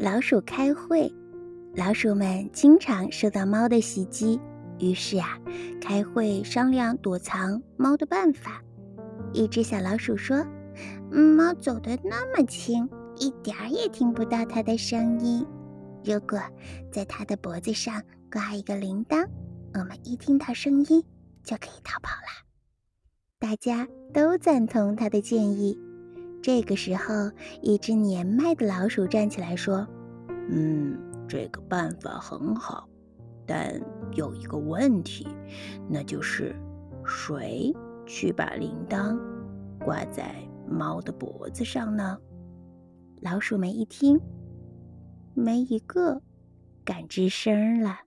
老鼠开会，老鼠们经常受到猫的袭击，于是啊，开会商量躲藏猫的办法。一只小老鼠说：“猫走得那么轻，一点儿也听不到它的声音。如果在它的脖子上挂一个铃铛，我们一听到声音就可以逃跑了。”大家都赞同他的建议。这个时候，一只年迈的老鼠站起来说：“嗯，这个办法很好，但有一个问题，那就是谁去把铃铛挂在猫的脖子上呢？”老鼠们一听，没一个敢吱声了。